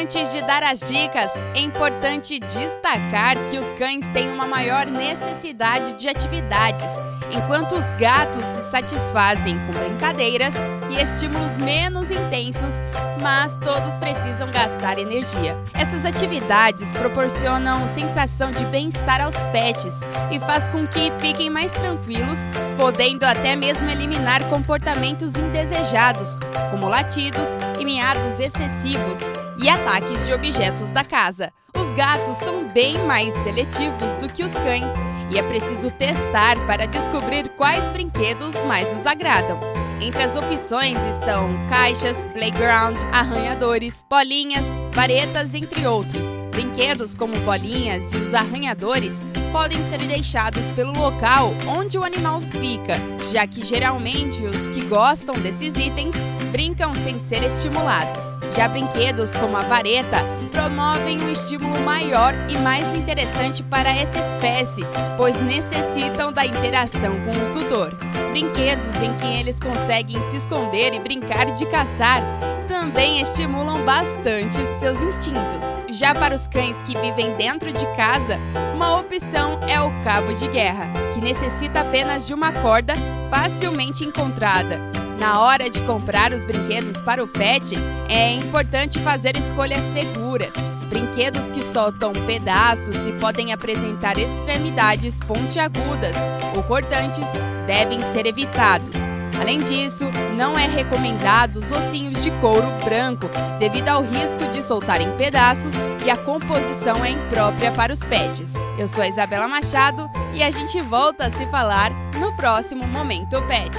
Antes de dar as dicas, é importante destacar que os cães têm uma maior necessidade de atividades, enquanto os gatos se satisfazem com brincadeiras e estímulos menos intensos, mas todos precisam gastar energia. Essas atividades proporcionam sensação de bem-estar aos pets e faz com que fiquem mais tranquilos, podendo até mesmo eliminar comportamentos indesejados, como latidos e miados excessivos e ataques de objetos da casa. Os gatos são bem mais seletivos do que os cães e é preciso testar para descobrir quais brinquedos mais os agradam. Entre as opções estão caixas, playground, arranhadores, bolinhas, varetas, entre outros. Brinquedos como bolinhas e os arranhadores podem ser deixados pelo local onde o animal fica, já que geralmente os que gostam desses itens brincam sem ser estimulados. Já brinquedos como a vareta promovem um estímulo maior e mais interessante para essa espécie, pois necessitam da interação com o tutor. Brinquedos em que eles conseguem se esconder e brincar de caçar também estimulam bastante seus instintos. Já para os cães que vivem dentro de casa, uma opção é o cabo de guerra, que necessita apenas de uma corda facilmente encontrada. Na hora de comprar os brinquedos para o pet, é importante fazer escolhas seguras. Brinquedos que soltam pedaços e podem apresentar extremidades pontiagudas ou cortantes devem ser evitados. Além disso, não é recomendado os ossinhos de couro branco, devido ao risco de soltar em pedaços e a composição é imprópria para os pets. Eu sou a Isabela Machado e a gente volta a se falar no próximo Momento Pet.